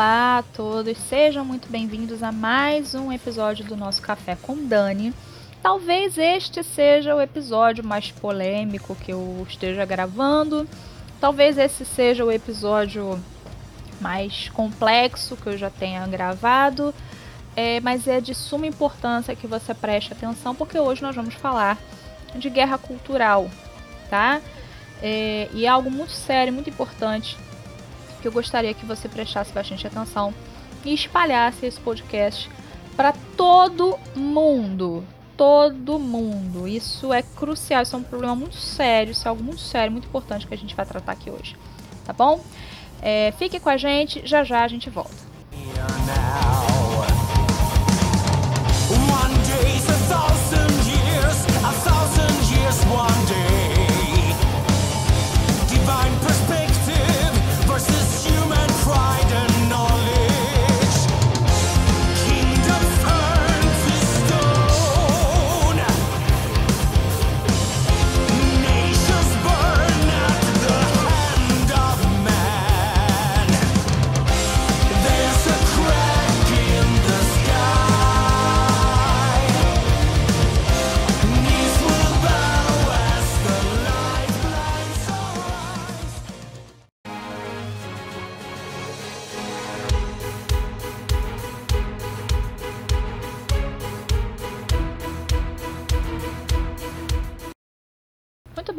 Olá a todos, sejam muito bem-vindos a mais um episódio do nosso Café com Dani. Talvez este seja o episódio mais polêmico que eu esteja gravando. Talvez esse seja o episódio mais complexo que eu já tenha gravado. É, mas é de suma importância que você preste atenção, porque hoje nós vamos falar de guerra cultural, tá? É, e algo muito sério, muito importante, que eu gostaria que você prestasse bastante atenção e espalhasse esse podcast para todo mundo. Todo mundo. Isso é crucial, isso é um problema muito sério, isso é algo muito sério, muito importante que a gente vai tratar aqui hoje. Tá bom? É, fique com a gente, já já a gente volta.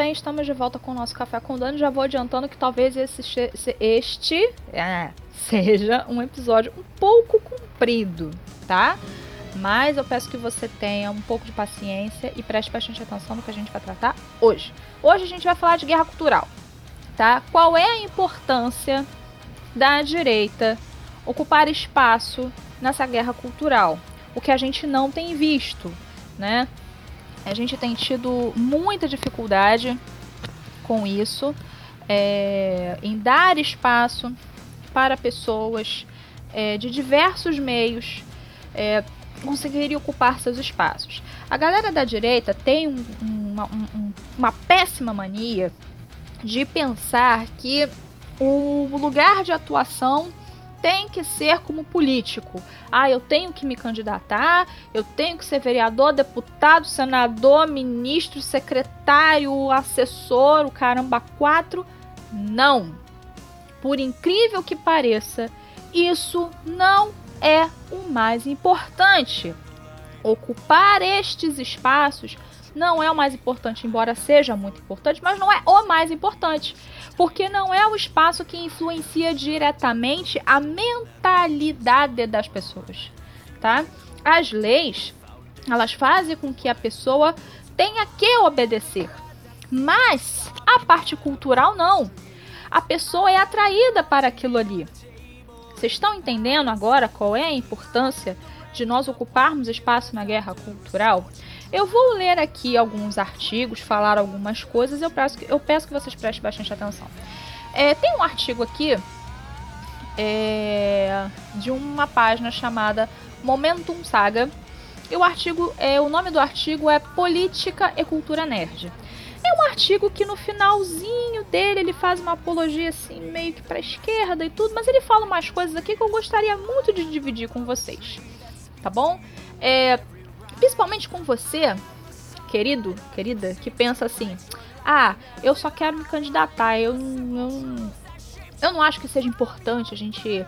Bem, estamos de volta com o nosso Café com Dano. Já vou adiantando que talvez esse, este é, seja um episódio um pouco comprido, tá? Mas eu peço que você tenha um pouco de paciência e preste bastante atenção no que a gente vai tratar hoje. Hoje a gente vai falar de guerra cultural, tá? Qual é a importância da direita ocupar espaço nessa guerra cultural? O que a gente não tem visto, né? A gente tem tido muita dificuldade com isso, é, em dar espaço para pessoas é, de diversos meios é, conseguirem ocupar seus espaços. A galera da direita tem um, uma, um, uma péssima mania de pensar que o lugar de atuação tem que ser como político. Ah, eu tenho que me candidatar, eu tenho que ser vereador, deputado, senador, ministro, secretário, assessor, o caramba, quatro. Não. Por incrível que pareça, isso não é o mais importante. Ocupar estes espaços não é o mais importante, embora seja muito importante, mas não é o mais importante porque não é o espaço que influencia diretamente a mentalidade das pessoas, tá? As leis, elas fazem com que a pessoa tenha que obedecer, mas a parte cultural não. A pessoa é atraída para aquilo ali. Vocês estão entendendo agora qual é a importância de nós ocuparmos espaço na guerra cultural? Eu vou ler aqui alguns artigos, falar algumas coisas, eu peço, eu peço que vocês prestem bastante atenção. É, tem um artigo aqui é, de uma página chamada Momentum Saga. E o artigo, é, o nome do artigo é Política e Cultura Nerd. É um artigo que no finalzinho dele ele faz uma apologia assim, meio que para esquerda e tudo, mas ele fala umas coisas aqui que eu gostaria muito de dividir com vocês. Tá bom? É, Principalmente com você, querido, querida, que pensa assim: ah, eu só quero me candidatar, eu, eu, eu não acho que seja importante a gente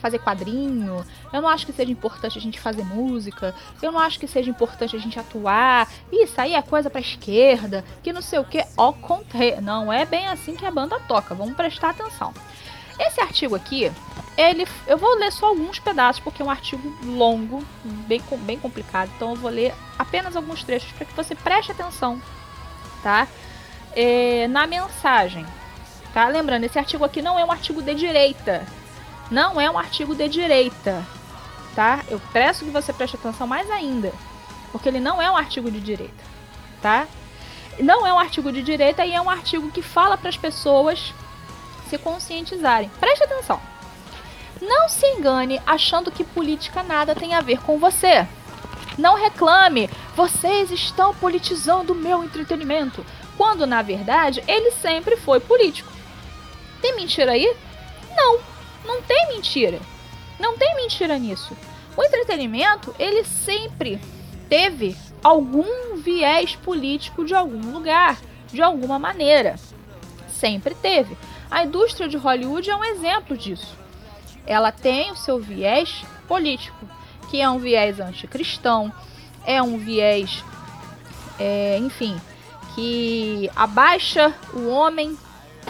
fazer quadrinho, eu não acho que seja importante a gente fazer música, eu não acho que seja importante a gente atuar, isso aí é coisa pra esquerda, que não sei o que, ó, contei. Não é bem assim que a banda toca, vamos prestar atenção. Esse artigo aqui, ele, eu vou ler só alguns pedaços, porque é um artigo longo, bem, bem complicado. Então eu vou ler apenas alguns trechos para que você preste atenção, tá? É, na mensagem, tá? Lembrando, esse artigo aqui não é um artigo de direita. Não é um artigo de direita, tá? Eu peço que você preste atenção mais ainda, porque ele não é um artigo de direita, tá? Não é um artigo de direita e é um artigo que fala para as pessoas se conscientizarem. Preste atenção. Não se engane achando que política nada tem a ver com você. Não reclame, vocês estão politizando o meu entretenimento, quando na verdade ele sempre foi político. Tem mentira aí? Não, não tem mentira. Não tem mentira nisso. O entretenimento, ele sempre teve algum viés político de algum lugar, de alguma maneira. Sempre teve. A indústria de Hollywood é um exemplo disso. Ela tem o seu viés político, que é um viés anticristão, é um viés, é, enfim, que abaixa o homem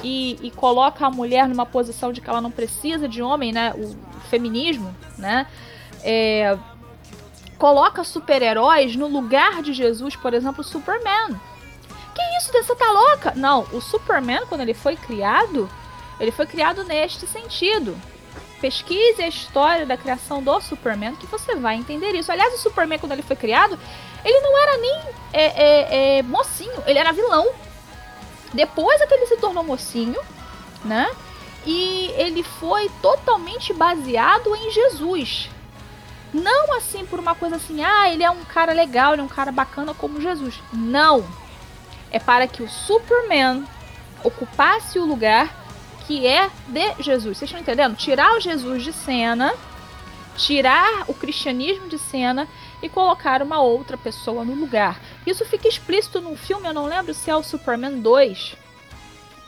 e, e, coloca a mulher numa posição de que ela não precisa de homem, né? O feminismo, né? É, coloca super-heróis no lugar de Jesus, por exemplo, Superman. Que isso, você tá louca? Não, o Superman, quando ele foi criado, ele foi criado neste sentido. Pesquise a história da criação do Superman que você vai entender isso. Aliás, o Superman, quando ele foi criado, ele não era nem é, é, é, mocinho, ele era vilão. Depois é que ele se tornou mocinho, né? E ele foi totalmente baseado em Jesus. Não assim por uma coisa assim, ah, ele é um cara legal, ele é um cara bacana como Jesus. Não. É para que o Superman ocupasse o lugar que é de Jesus. Vocês estão entendendo? Tirar o Jesus de cena, tirar o cristianismo de cena e colocar uma outra pessoa no lugar. Isso fica explícito no filme, eu não lembro se é o Superman 2.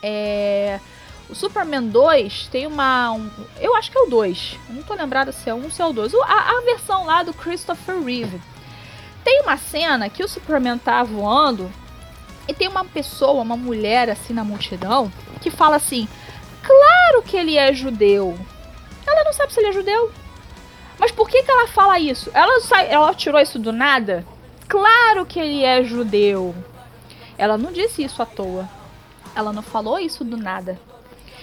É o Superman 2 tem uma. Um, eu acho que é o 2. Eu não tô lembrada se é um ou se é o 2. A, a versão lá do Christopher Reeve. Tem uma cena que o Superman tá voando e tem uma pessoa, uma mulher assim na multidão, que fala assim: Claro que ele é judeu. Ela não sabe se ele é judeu. Mas por que, que ela fala isso? Ela, ela tirou isso do nada? Claro que ele é judeu. Ela não disse isso à toa. Ela não falou isso do nada.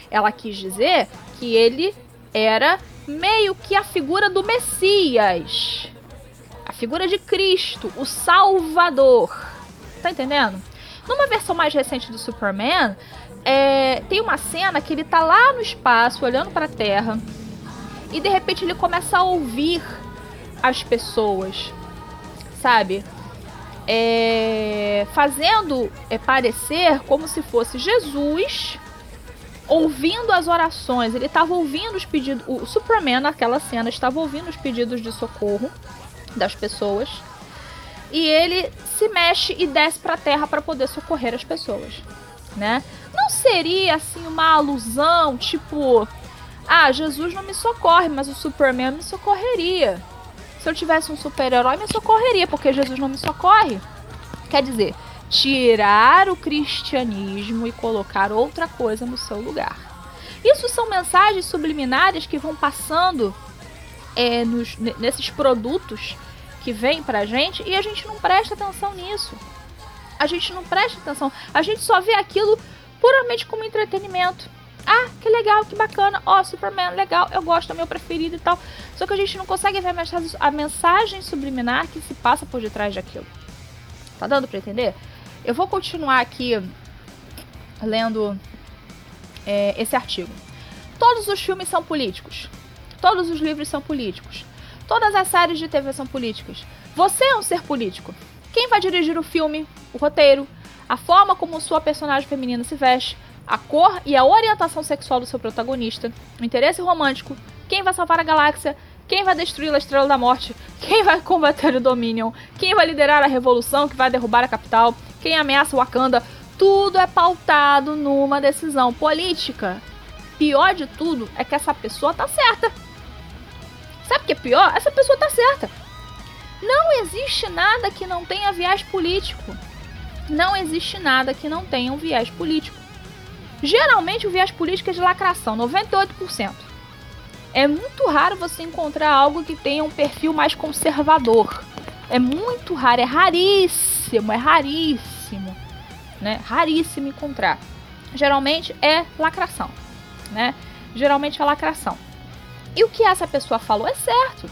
Ela quis dizer que ele era meio que a figura do Messias, a figura de Cristo, o Salvador. Tá entendendo? Numa versão mais recente do Superman, é, tem uma cena que ele tá lá no espaço, olhando para a Terra, e de repente ele começa a ouvir as pessoas, sabe? É, fazendo é, parecer como se fosse Jesus ouvindo as orações, ele estava ouvindo os pedidos. O Superman, naquela cena, estava ouvindo os pedidos de socorro das pessoas. E ele se mexe e desce para a terra para poder socorrer as pessoas, né? Não seria assim uma alusão, tipo, ah, Jesus não me socorre, mas o Superman me socorreria. Se eu tivesse um super-herói, me socorreria, porque Jesus não me socorre. Quer dizer, tirar o cristianismo e colocar outra coisa no seu lugar. Isso são mensagens subliminares que vão passando é, nos, nesses produtos que vêm pra gente e a gente não presta atenção nisso. A gente não presta atenção. A gente só vê aquilo puramente como entretenimento. Ah, que legal, que bacana. Ó, oh, Superman, legal, eu gosto, é meu preferido e tal. Só que a gente não consegue ver a mensagem subliminar que se passa por detrás daquilo. Tá dando pra entender? Eu vou continuar aqui lendo é, esse artigo. Todos os filmes são políticos. Todos os livros são políticos. Todas as séries de TV são políticas. Você é um ser político. Quem vai dirigir o filme, o roteiro, a forma como sua personagem feminina se veste, a cor e a orientação sexual do seu protagonista, o interesse romântico, quem vai salvar a galáxia, quem vai destruir a Estrela da Morte, quem vai combater o Dominion, quem vai liderar a revolução que vai derrubar a capital, quem ameaça Wakanda, tudo é pautado numa decisão política. Pior de tudo é que essa pessoa tá certa. Sabe o que é pior? Essa pessoa tá certa. Não existe nada que não tenha viés político. Não existe nada que não tenha um viés político. Geralmente o viés político é de lacração, 98%. É muito raro você encontrar algo que tenha um perfil mais conservador. É muito raro, é raríssimo, é raríssimo né? Raríssimo encontrar. Geralmente é lacração, né? Geralmente é lacração. E o que essa pessoa falou é certo.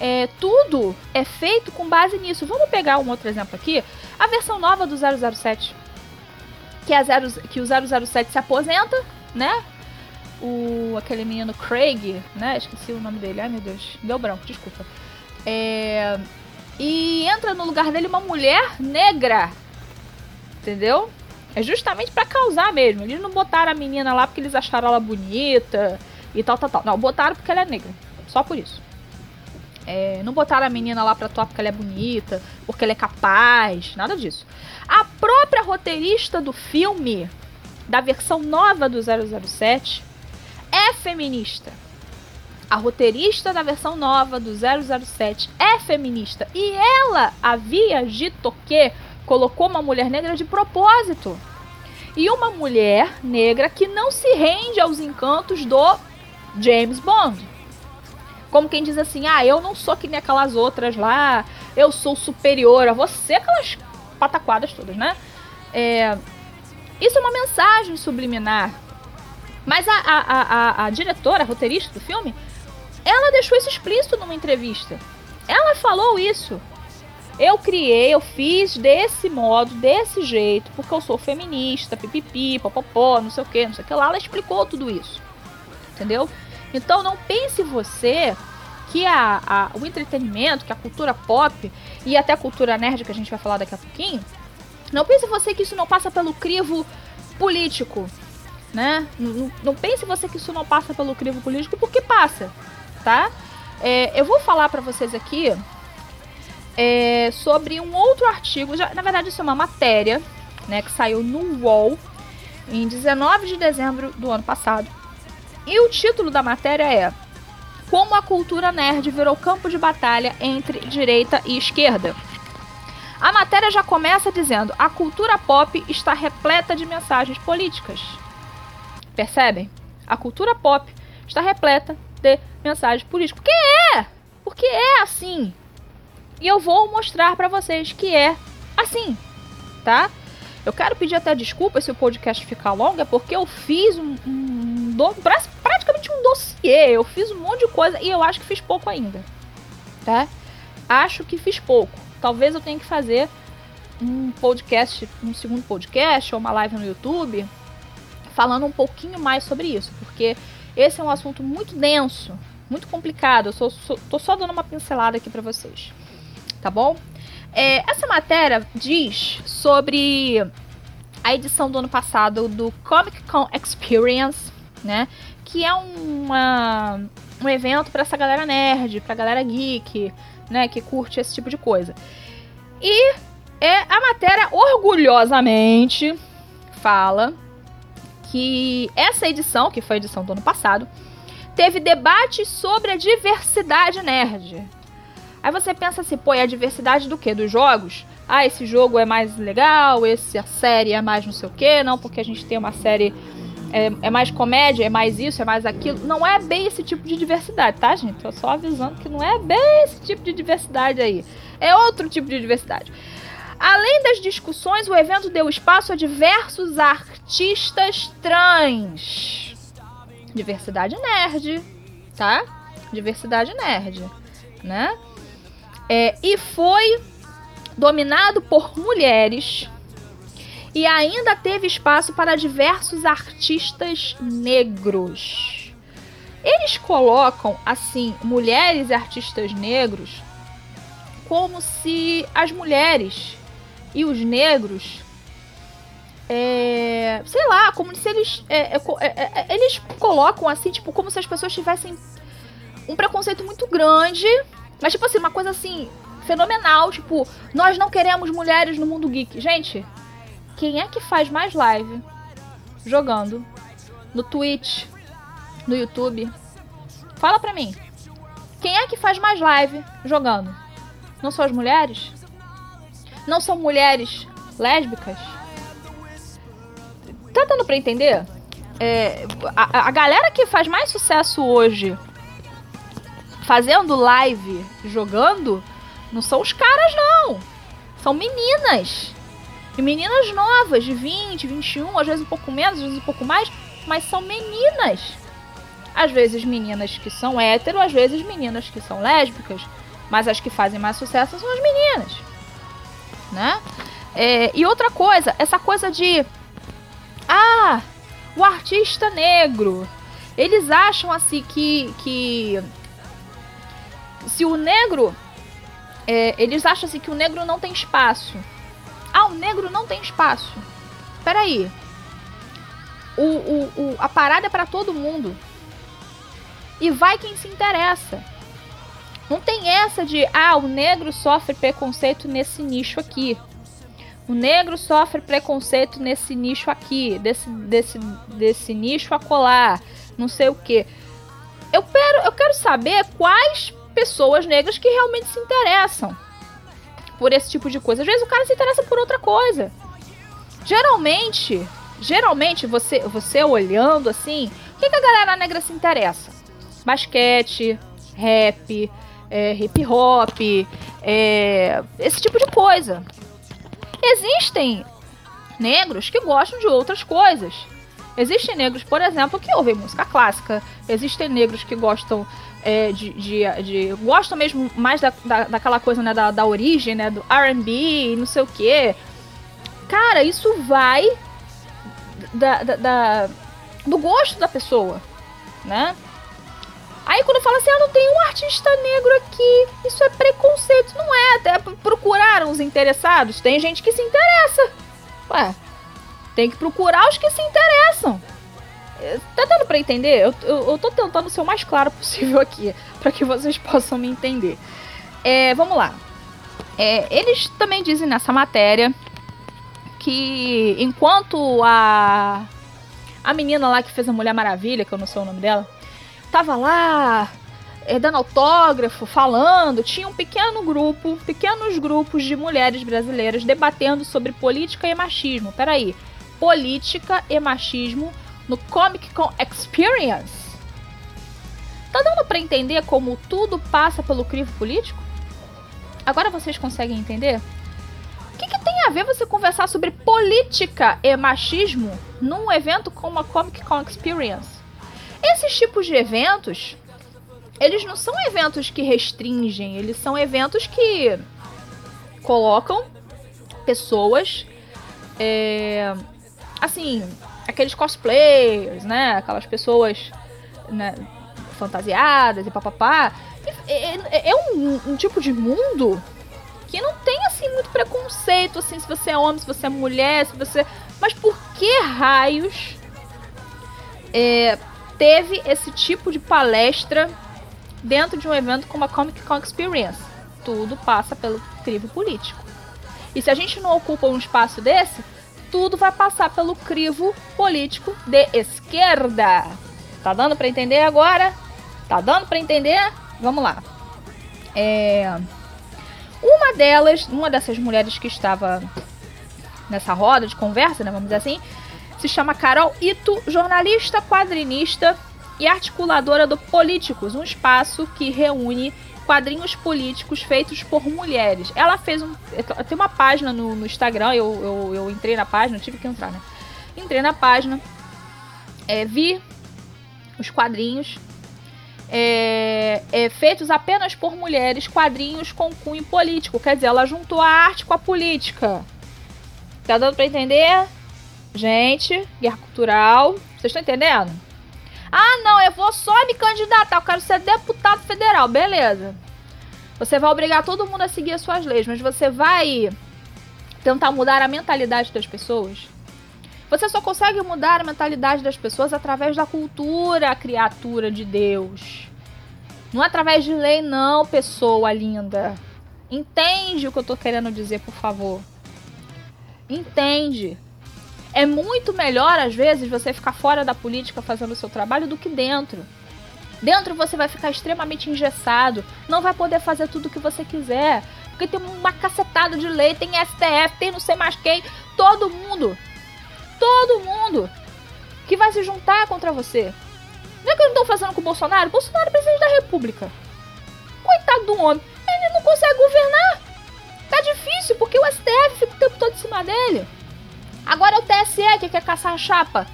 É, tudo é feito com base nisso. Vamos pegar um outro exemplo aqui. A versão nova do 007. Que, é zero, que o 007 se aposenta, né? O, aquele menino Craig, né? Esqueci o nome dele. Ai, meu Deus. Deu branco, desculpa. É, e entra no lugar dele uma mulher negra entendeu? É justamente para causar mesmo. Eles não botaram a menina lá porque eles acharam ela bonita e tal, tal, tal. Não, botaram porque ela é negra. Só por isso. É, não botaram a menina lá pra atuar porque ela é bonita, porque ela é capaz, nada disso. A própria roteirista do filme, da versão nova do 007, é feminista. A roteirista da versão nova do 007 é feminista. E ela havia dito que colocou uma mulher negra de propósito. E uma mulher negra que não se rende aos encantos do James Bond. Como quem diz assim: ah, eu não sou que nem aquelas outras lá, eu sou superior a você, aquelas pataquadas todas, né? É, isso é uma mensagem subliminar. Mas a, a, a, a, diretora, a roteirista do filme, ela deixou isso explícito numa entrevista. Ela falou isso. Eu criei, eu fiz desse modo, desse jeito, porque eu sou feminista, pipipi, popopó, não sei o que, não sei o que lá. Ela explicou tudo isso. Entendeu? Então não pense você que a, a, o entretenimento, que a cultura pop e até a cultura nerd que a gente vai falar daqui a pouquinho, não pense você que isso não passa pelo crivo político, né? Não, não pense você que isso não passa pelo crivo político, porque passa, tá? É, eu vou falar para vocês aqui é, sobre um outro artigo, já, na verdade isso é uma matéria, né, que saiu no UOL em 19 de dezembro do ano passado e o título da matéria é Como a cultura nerd virou campo de batalha entre direita e esquerda. A matéria já começa dizendo: a cultura pop está repleta de mensagens políticas. Percebem? A cultura pop está repleta de mensagens políticas. Porque é! Porque é assim. E eu vou mostrar para vocês que é assim, tá? Eu quero pedir até desculpa se o podcast ficar longo, é porque eu fiz um, um do, praticamente um dossiê, eu fiz um monte de coisa e eu acho que fiz pouco ainda, tá? Acho que fiz pouco. Talvez eu tenha que fazer um podcast, um segundo podcast ou uma live no YouTube falando um pouquinho mais sobre isso, porque esse é um assunto muito denso, muito complicado. Eu sou, sou, tô só dando uma pincelada aqui para vocês, tá bom? É, essa matéria diz sobre a edição do ano passado do Comic Con Experience, né? Que é uma, um evento para essa galera nerd, pra galera geek, né? Que curte esse tipo de coisa. E é, a matéria orgulhosamente fala que essa edição, que foi a edição do ano passado, teve debate sobre a diversidade nerd. Aí você pensa assim, pô, é a diversidade do quê? Dos jogos? Ah, esse jogo é mais legal, essa série é mais não sei o quê, não, porque a gente tem uma série. É, é, mais comédia, é mais isso, é mais aquilo. Não é bem esse tipo de diversidade, tá, gente? Tô só avisando que não é bem esse tipo de diversidade aí. É outro tipo de diversidade. Além das discussões, o evento deu espaço a diversos artistas trans. Diversidade nerd, tá? Diversidade nerd, né? É, e foi dominado por mulheres e ainda teve espaço para diversos artistas negros. Eles colocam assim mulheres e artistas negros como se as mulheres e os negros é, sei lá, como se eles é, é, é, é eles colocam assim, tipo, como se as pessoas tivessem um preconceito muito grande mas, tipo assim, uma coisa assim, fenomenal. Tipo, nós não queremos mulheres no mundo geek. Gente, quem é que faz mais live jogando no Twitch, no YouTube? Fala pra mim. Quem é que faz mais live jogando? Não são as mulheres? Não são mulheres lésbicas? Tá dando pra entender? É, a, a galera que faz mais sucesso hoje fazendo live jogando, não são os caras, não. São meninas. E meninas novas, de 20, 21, às vezes um pouco menos, às vezes um pouco mais, mas são meninas. Às vezes meninas que são hétero, às vezes meninas que são lésbicas, mas as que fazem mais sucesso são as meninas. Né? É, e outra coisa, essa coisa de. Ah, o artista negro. Eles acham assim que, que se o negro. É, eles acham assim que o negro não tem espaço. Ah, o negro não tem espaço. Peraí. O, o, o, a parada é para todo mundo. E vai quem se interessa. Não tem essa de, ah, o negro sofre preconceito nesse nicho aqui. O negro sofre preconceito nesse nicho aqui, desse, desse, desse nicho acolá, não sei o que. Eu quero, eu quero saber quais pessoas negras que realmente se interessam por esse tipo de coisa. Às vezes o cara se interessa por outra coisa. Geralmente, geralmente você, você olhando assim, o que, que a galera negra se interessa? Basquete, rap, é, hip hop, é, esse tipo de coisa. Existem negros que gostam de outras coisas. Existem negros, por exemplo, que ouvem música clássica. Existem negros que gostam é, de, de, de, Gostam mesmo mais da, da, daquela coisa, né? Da, da origem, né? Do RB não sei o que. Cara, isso vai da, da, da, do gosto da pessoa, né? Aí quando fala assim, ah, não tem um artista negro aqui, isso é preconceito. Não é, até procuraram os interessados. Tem gente que se interessa. Ué, tem que procurar os que se interessam. Tá dando pra entender? Eu, eu, eu tô tentando ser o mais claro possível aqui, para que vocês possam me entender. É, vamos lá. É, eles também dizem nessa matéria que enquanto a a menina lá que fez a Mulher Maravilha, que eu não sei o nome dela, tava lá é, dando autógrafo, falando, tinha um pequeno grupo, pequenos grupos de mulheres brasileiras debatendo sobre política e machismo. Peraí, política e machismo no Comic Con Experience? Tá dando para entender como tudo passa pelo crivo político? Agora vocês conseguem entender? O que, que, tem a ver você conversar sobre política e machismo num evento como a Comic Con Experience? Esses tipos de eventos, eles não são eventos que restringem, eles são eventos que colocam pessoas, é, assim, aqueles cosplayers, né? Aquelas pessoas né, fantasiadas e papapá. É, é, um, um, tipo de mundo que não tem assim muito preconceito, assim, se você é homem, se você é mulher, se você. Mas por que raios é, teve esse tipo de palestra dentro de um evento como a Comic Con Experience. Tudo passa pelo crivo político. E se a gente não ocupa um espaço desse, tudo vai passar pelo crivo político de esquerda. Tá dando para entender agora? Tá dando para entender? Vamos lá. É... Uma delas, uma dessas mulheres que estava nessa roda de conversa, né, vamos dizer assim, se chama Carol Ito, jornalista, quadrinista e articuladora do Políticos, um espaço que reúne quadrinhos políticos feitos por mulheres. Ela fez um. Tem uma página no, no Instagram, eu, eu, eu, entrei na página, tive que entrar, né? Entrei na página, é, vi os quadrinhos. É, é, feitos apenas por mulheres, quadrinhos com cunho político. Quer dizer, ela juntou a arte com a política. Tá dando pra entender? Gente, guerra cultural. Vocês estão entendendo? Ah, não, eu vou só me candidatar. Eu quero ser deputado federal. Beleza. Você vai obrigar todo mundo a seguir as suas leis, mas você vai tentar mudar a mentalidade das pessoas? Você só consegue mudar a mentalidade das pessoas através da cultura, criatura de Deus. Não é através de lei, não, pessoa linda. Entende o que eu tô querendo dizer, por favor? Entende. É muito melhor, às vezes, você ficar fora da política fazendo o seu trabalho do que dentro. Dentro você vai ficar extremamente engessado, não vai poder fazer tudo o que você quiser. Porque tem uma cacetada de lei, tem STF, tem não sei mais quem, todo mundo. Todo mundo que vai se juntar contra você. Não é que eu não estou fazendo com o Bolsonaro? O Bolsonaro é presidente da República. Coitado do homem. Ele não consegue governar. Tá difícil, porque o STF fica o tempo todo em cima dele. Agora é o TSE que quer caçar a chapa.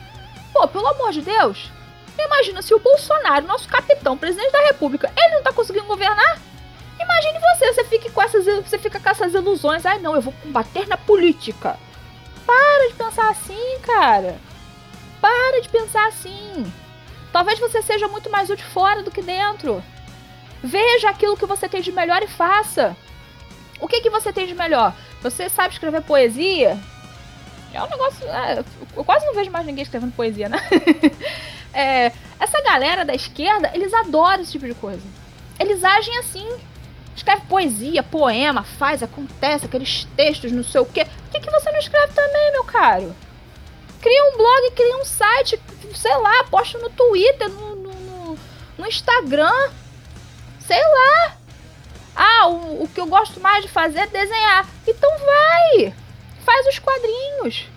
Pô, pelo amor de Deus. Imagina se o Bolsonaro, nosso capitão, presidente da república, ele não tá conseguindo governar? Imagine você, você fica com essas, você fica com essas ilusões. Ai não, eu vou combater na política. Para de pensar assim, cara. Para de pensar assim. Talvez você seja muito mais útil fora do que dentro. Veja aquilo que você tem de melhor e faça. O que, que você tem de melhor? Você sabe escrever poesia? É um negócio. É, eu quase não vejo mais ninguém escrevendo poesia, né? é, Essa galera da esquerda, eles adoram esse tipo de coisa. Eles agem assim. Escreve poesia, poema, faz, acontece, aqueles textos, não sei o quê. Por que, que você não escreve também, meu caro? Cria um blog, cria um site, sei lá, posta no Twitter, no, no, no Instagram. Sei lá. Ah, o, o que eu gosto mais de fazer é desenhar. Então vai! Faz os quadrinhos.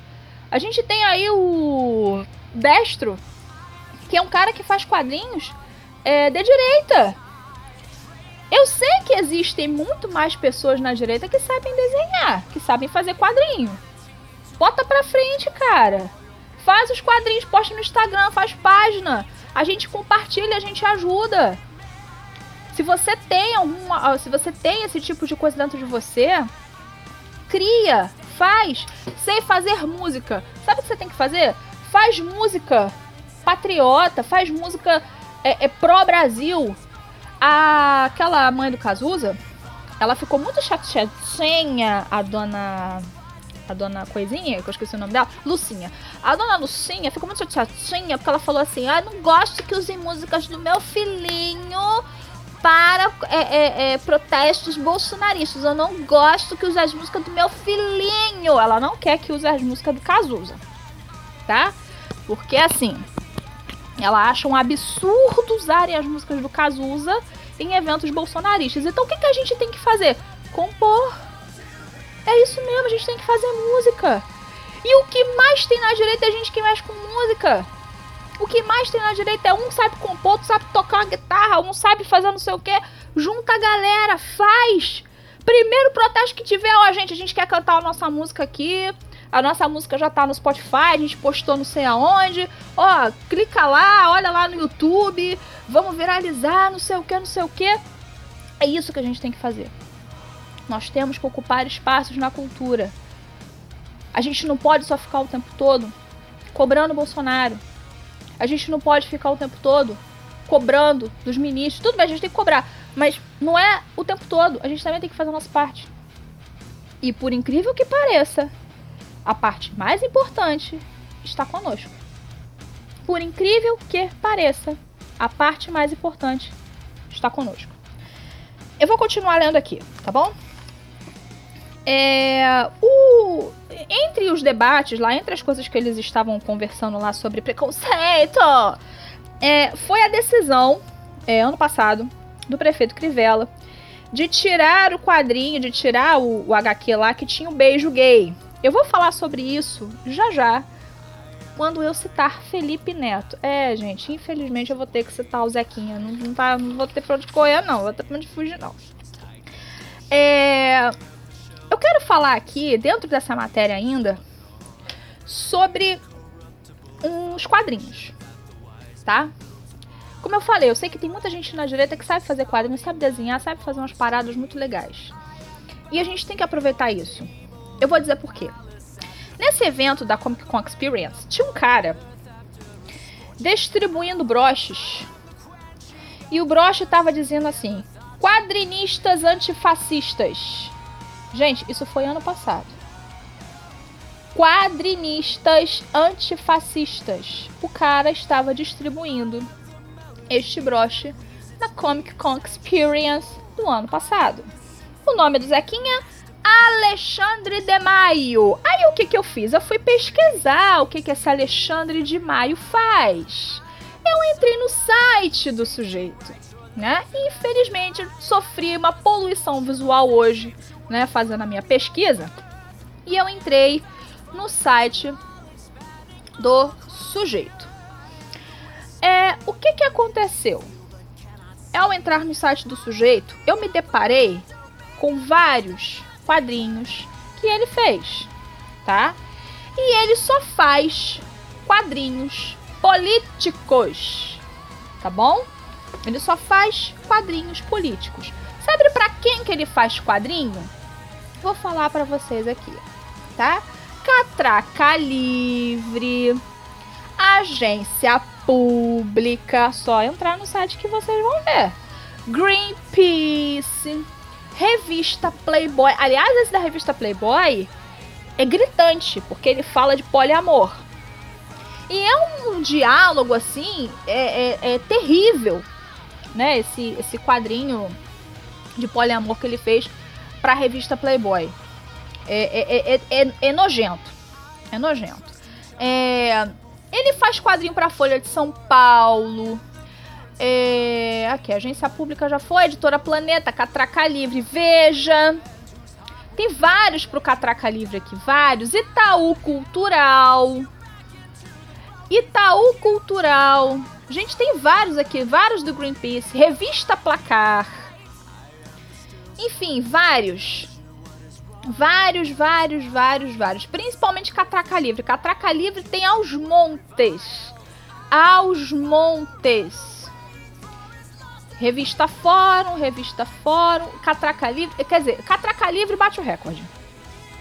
A gente tem aí o Destro, que é um cara que faz quadrinhos é, de direita. Eu sei que existem muito mais pessoas na direita que sabem desenhar, que sabem fazer quadrinho. Bota pra frente, cara. Faz os quadrinhos, posta no Instagram, faz página. A gente compartilha, a gente ajuda. Se você tem alguma, se você tem esse tipo de coisa dentro de você, cria, faz. Sei fazer música. Sabe o que você tem que fazer? Faz música patriota, faz música é, é pró-Brasil. Aquela mãe do Cazuza, ela ficou muito chateadinha, a dona. A dona Coisinha, que eu esqueci o nome dela, Lucinha. A dona Lucinha ficou muito chateadinha porque ela falou assim: Ah, não gosto que usem músicas do meu filhinho para é, é, é, protestos bolsonaristas. Eu não gosto que use as músicas do meu filhinho. Ela não quer que use as músicas do Cazuza. Tá? Porque assim, ela acha um absurdo usarem as músicas do Cazuza em eventos bolsonaristas. Então o que, que a gente tem que fazer? Compor. É isso mesmo, a gente tem que fazer música. E o que mais tem na direita é gente que mexe com música. O que mais tem na direita é um sabe compor, outro sabe tocar uma guitarra, um sabe fazer não sei o que. Junta a galera, faz. Primeiro protesto que tiver, ó, gente, a gente quer cantar a nossa música aqui. A nossa música já tá no Spotify, a gente postou não sei aonde. Ó, clica lá, olha lá no YouTube. Vamos viralizar, não sei o que, não sei o que. É isso que a gente tem que fazer. Nós temos que ocupar espaços na cultura. A gente não pode só ficar o tempo todo cobrando Bolsonaro. A gente não pode ficar o tempo todo cobrando dos ministros. Tudo bem, a gente tem que cobrar. Mas não é o tempo todo. A gente também tem que fazer a nossa parte. E por incrível que pareça, a parte mais importante está conosco. Por incrível que pareça, a parte mais importante está conosco. Eu vou continuar lendo aqui, tá bom? É, o, entre os debates lá, entre as coisas que eles estavam conversando lá sobre preconceito, é, foi a decisão, é, ano passado, do prefeito Crivella de tirar o quadrinho, de tirar o, o HQ lá que tinha o um beijo gay. Eu vou falar sobre isso já já, quando eu citar Felipe Neto. É, gente, infelizmente eu vou ter que citar o Zequinha. Não, não, vai, não vou ter pra onde correr, não. Vou ter pra onde fugir, não. É, eu quero falar aqui, dentro dessa matéria ainda, sobre uns quadrinhos, tá? Como eu falei, eu sei que tem muita gente na direita que sabe fazer quadrinhos, sabe desenhar, sabe fazer umas paradas muito legais. E a gente tem que aproveitar isso. Eu vou dizer por quê. Nesse evento da Comic Con Experience, tinha um cara distribuindo broches. E o broche tava dizendo assim: quadrinistas antifascistas. Gente, isso foi ano passado. Quadrinistas antifascistas. O cara estava distribuindo este broche na Comic Con Experience do ano passado. O nome do Zequinha Alexandre de Maio. Aí o que, que eu fiz? Eu fui pesquisar o que, que esse Alexandre de Maio faz. Eu entrei no site do sujeito, né? Infelizmente sofri uma poluição visual hoje, né? Fazendo a minha pesquisa. E eu entrei no site do sujeito. É, o que, que aconteceu? Ao entrar no site do sujeito, eu me deparei com vários quadrinhos que ele fez, tá? E ele só faz quadrinhos políticos, tá bom? Ele só faz quadrinhos políticos. Sabe para quem que ele faz quadrinho? Vou falar para vocês aqui, tá? Catraca Livre, Agência Pública, só entrar no site que vocês vão ver. Greenpeace, Revista Playboy. Aliás, esse da revista Playboy é gritante, porque ele fala de poliamor. E é um diálogo assim, é, é, é terrível, né? Esse, esse quadrinho de poliamor que ele fez para a revista Playboy. É, é, é, é, nojento. É nojento. ele faz quadrinho para a Folha de São Paulo. aqui, agência pública já foi, editora Planeta, Catraca Livre, Veja. Tem vários pro Catraca Livre aqui, vários. Itaú Cultural. Itaú Cultural. Gente, tem vários aqui, vários do Greenpeace. Revista Placar. Enfim, vários. Vários, vários, vários, vários. Principalmente Catraca Livre. Catraca Livre tem aos montes. Aos montes. Revista Fórum, Revista Fórum, Catraca Livre. Quer dizer, Catraca Livre bate o recorde.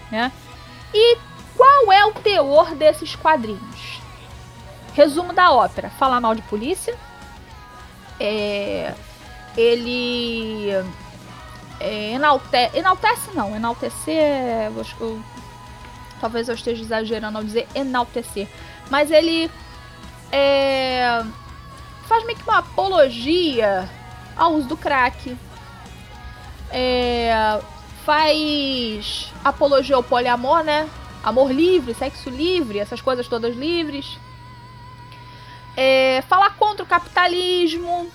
Né? E qual é o teor desses quadrinhos? Resumo da ópera: falar mal de polícia. É, ele é, enalte, enaltece, não, enaltecer. Acho que eu, talvez eu esteja exagerando ao dizer enaltecer. Mas ele é, faz meio que uma apologia ao uso do crack. É, faz apologia ao poliamor, né? Amor livre, sexo livre, essas coisas todas livres. É, fala contra o capitalismo.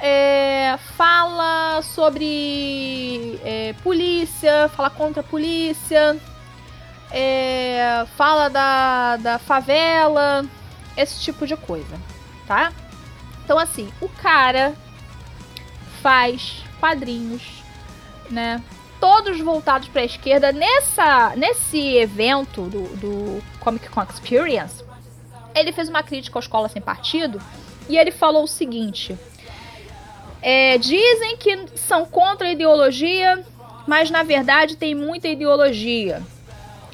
É, fala sobre é, polícia, fala contra a polícia, é, fala da, da favela, esse tipo de coisa, tá? Então, assim, o cara faz quadrinhos, né? Todos voltados para a esquerda. Nessa, nesse evento do, do Comic Con Experience, ele fez uma crítica à escola sem partido e ele falou o seguinte: é, dizem que são contra a ideologia, mas na verdade tem muita ideologia.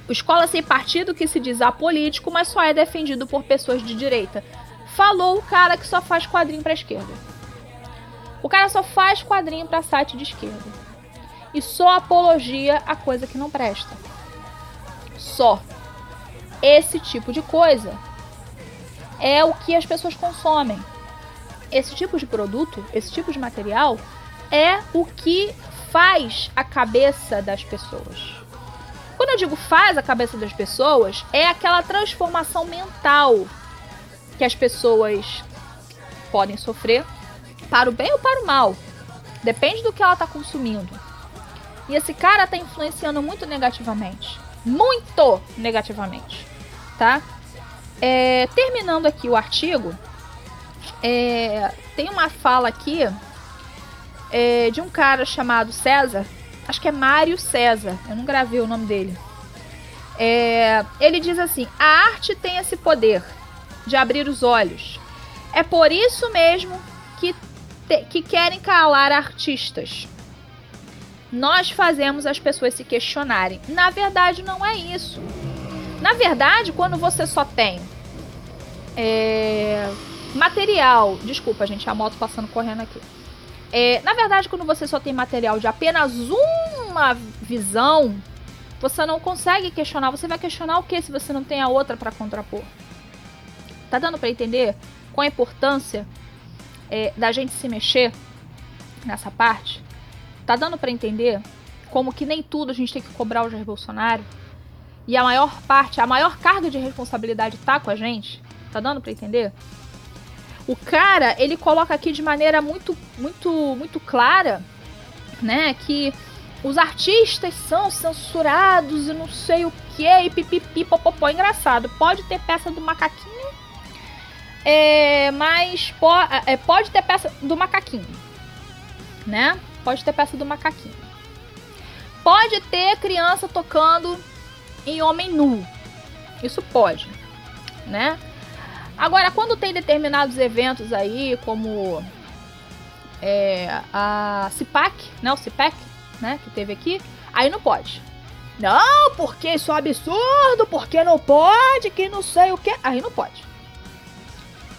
O escola sem partido que se diz apolítico, mas só é defendido por pessoas de direita. Falou o cara que só faz quadrinho para esquerda. O cara só faz quadrinho para site de esquerda. E só apologia a coisa que não presta. Só. Esse tipo de coisa é o que as pessoas consomem. Esse tipo de produto, esse tipo de material é o que faz a cabeça das pessoas. Quando eu digo faz a cabeça das pessoas, é aquela transformação mental que as pessoas podem sofrer para o bem ou para o mal. Depende do que ela está consumindo. E esse cara está influenciando muito negativamente. Muito negativamente. Tá? É, terminando aqui o artigo, é, tem uma fala aqui é, de um cara chamado César. Acho que é Mário César. Eu não gravei o nome dele. É, ele diz assim: a arte tem esse poder de abrir os olhos. É por isso mesmo que te, que querem calar artistas. Nós fazemos as pessoas se questionarem. Na verdade, não é isso. Na verdade, quando você só tem é, material. Desculpa, gente, a moto passando correndo aqui. É, na verdade, quando você só tem material de apenas uma visão, você não consegue questionar. Você vai questionar o que se você não tem a outra para contrapor? Tá dando para entender qual a importância é, da gente se mexer nessa parte, tá dando para entender como que nem tudo a gente tem que cobrar o Jair Bolsonaro e a maior parte, a maior carga de responsabilidade tá com a gente. Tá dando para entender? O cara, ele coloca aqui de maneira muito, muito, muito clara, né, que os artistas são censurados e não sei o que, e pipipi, popopó. Engraçado, pode ter peça do macaquinho é, mas po é, pode ter peça do macaquinho, né? Pode ter peça do macaquinho. Pode ter criança tocando em homem nu. Isso pode, né? Agora, quando tem determinados eventos aí, como é, a CIPAC, né? O CIPAC, né? Que teve aqui, aí não pode. Não, porque isso é um absurdo, porque não pode, que não sei o que. Aí não pode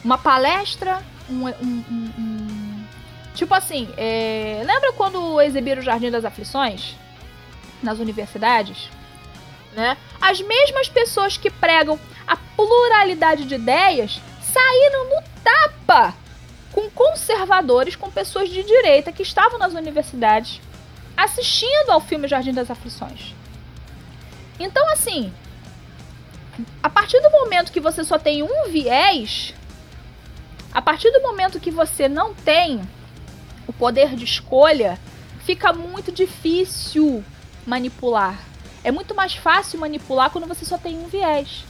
uma palestra, um, um, um, um tipo assim, é... lembra quando exibiram o Jardim das Aflições nas universidades? Né? As mesmas pessoas que pregam a pluralidade de ideias saíram no tapa com conservadores, com pessoas de direita que estavam nas universidades assistindo ao filme Jardim das Aflições. Então, assim, a partir do momento que você só tem um viés, a partir do momento que você não tem o poder de escolha, fica muito difícil manipular. É muito mais fácil manipular quando você só tem um viés.